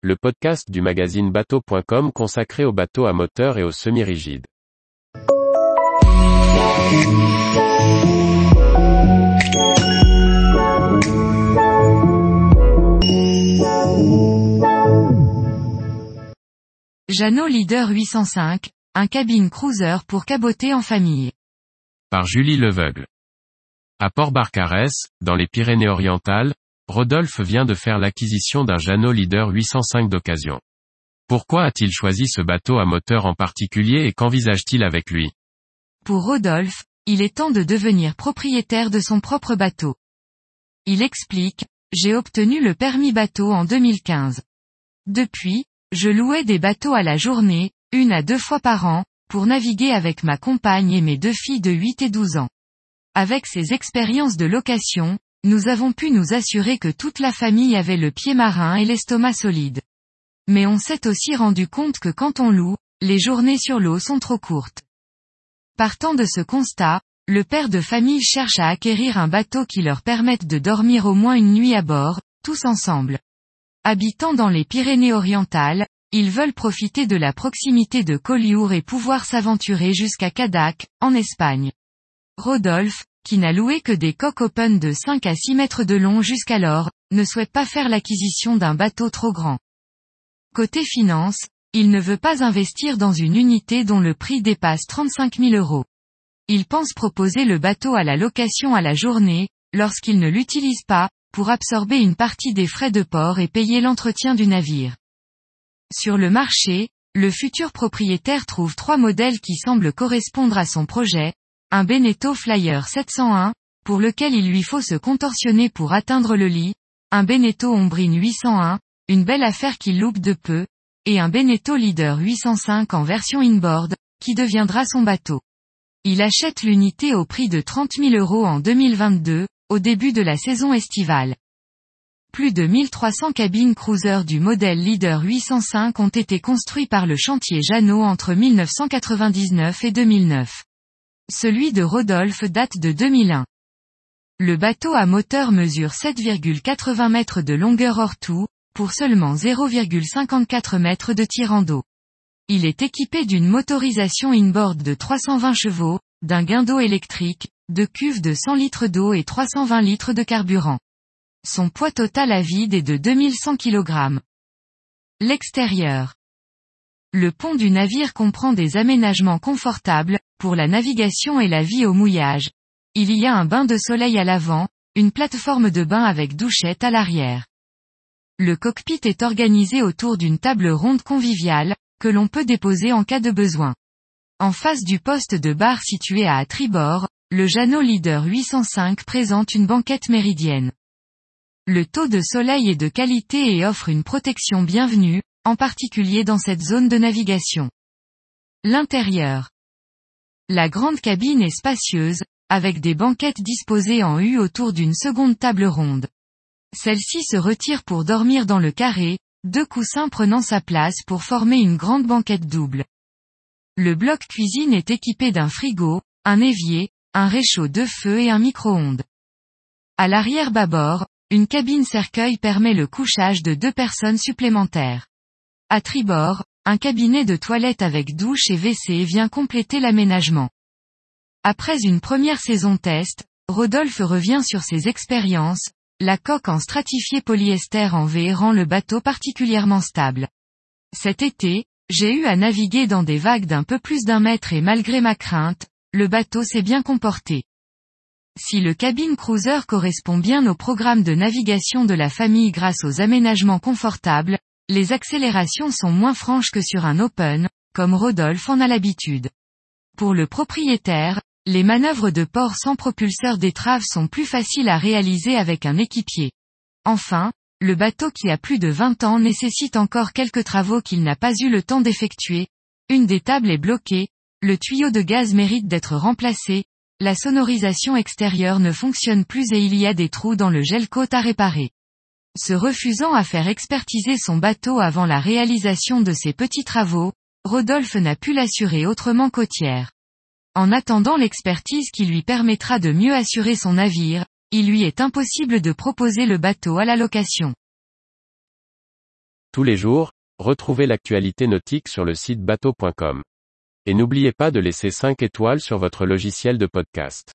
le podcast du magazine bateau.com consacré aux bateaux à moteur et aux semi-rigides. Jeannot Leader 805, un cabine cruiser pour caboter en famille. Par Julie Leveugle. À Port-Barcarès, dans les Pyrénées-Orientales, Rodolphe vient de faire l'acquisition d'un Jeannot Leader 805 d'occasion. Pourquoi a-t-il choisi ce bateau à moteur en particulier et qu'envisage-t-il avec lui? Pour Rodolphe, il est temps de devenir propriétaire de son propre bateau. Il explique, j'ai obtenu le permis bateau en 2015. Depuis, je louais des bateaux à la journée, une à deux fois par an, pour naviguer avec ma compagne et mes deux filles de 8 et 12 ans. Avec ces expériences de location, nous avons pu nous assurer que toute la famille avait le pied marin et l'estomac solide. Mais on s'est aussi rendu compte que quand on loue, les journées sur l'eau sont trop courtes. Partant de ce constat, le père de famille cherche à acquérir un bateau qui leur permette de dormir au moins une nuit à bord, tous ensemble. Habitant dans les Pyrénées-Orientales, ils veulent profiter de la proximité de Collioure et pouvoir s'aventurer jusqu'à Cadac, en Espagne. Rodolphe, qui n'a loué que des coques open de 5 à 6 mètres de long jusqu'alors, ne souhaite pas faire l'acquisition d'un bateau trop grand. Côté finance, il ne veut pas investir dans une unité dont le prix dépasse 35 000 euros. Il pense proposer le bateau à la location à la journée, lorsqu'il ne l'utilise pas, pour absorber une partie des frais de port et payer l'entretien du navire. Sur le marché, le futur propriétaire trouve trois modèles qui semblent correspondre à son projet, un Beneteau Flyer 701, pour lequel il lui faut se contorsionner pour atteindre le lit, un Beneteau Ombrine 801, une belle affaire qui loupe de peu, et un Beneteau Leader 805 en version inboard, qui deviendra son bateau. Il achète l'unité au prix de 30 000 euros en 2022, au début de la saison estivale. Plus de 1300 cabines cruiser du modèle Leader 805 ont été construits par le chantier Jeannot entre 1999 et 2009. Celui de Rodolphe date de 2001. Le bateau à moteur mesure 7,80 mètres de longueur hors tout, pour seulement 0,54 mètres de tirant d'eau. Il est équipé d'une motorisation inboard de 320 chevaux, d'un guindeau électrique, de cuves de 100 litres d'eau et 320 litres de carburant. Son poids total à vide est de 2100 kg. L'extérieur. Le pont du navire comprend des aménagements confortables, pour la navigation et la vie au mouillage. Il y a un bain de soleil à l'avant, une plateforme de bain avec douchette à l'arrière. Le cockpit est organisé autour d'une table ronde conviviale, que l'on peut déposer en cas de besoin. En face du poste de bar situé à tribord, le Jeannot Leader 805 présente une banquette méridienne. Le taux de soleil est de qualité et offre une protection bienvenue, en particulier dans cette zone de navigation. L'intérieur. La grande cabine est spacieuse, avec des banquettes disposées en U autour d'une seconde table ronde. Celle-ci se retire pour dormir dans le carré, deux coussins prenant sa place pour former une grande banquette double. Le bloc cuisine est équipé d'un frigo, un évier, un réchaud de feu et un micro-ondes. À l'arrière bâbord, une cabine cercueil permet le couchage de deux personnes supplémentaires. À tribord, un cabinet de toilette avec douche et WC vient compléter l'aménagement. Après une première saison test, Rodolphe revient sur ses expériences, la coque en stratifié polyester en V rend le bateau particulièrement stable. Cet été, j'ai eu à naviguer dans des vagues d'un peu plus d'un mètre et malgré ma crainte, le bateau s'est bien comporté. Si le cabine cruiser correspond bien au programme de navigation de la famille grâce aux aménagements confortables, les accélérations sont moins franches que sur un open, comme Rodolphe en a l'habitude. Pour le propriétaire, les manœuvres de port sans propulseur d'étrave sont plus faciles à réaliser avec un équipier. Enfin, le bateau qui a plus de 20 ans nécessite encore quelques travaux qu'il n'a pas eu le temps d'effectuer. Une des tables est bloquée, le tuyau de gaz mérite d'être remplacé, la sonorisation extérieure ne fonctionne plus et il y a des trous dans le gel côte à réparer. Se refusant à faire expertiser son bateau avant la réalisation de ses petits travaux, Rodolphe n'a pu l'assurer autrement côtière. En attendant l'expertise qui lui permettra de mieux assurer son navire, il lui est impossible de proposer le bateau à la location. Tous les jours, retrouvez l'actualité nautique sur le site bateau.com. Et n'oubliez pas de laisser 5 étoiles sur votre logiciel de podcast.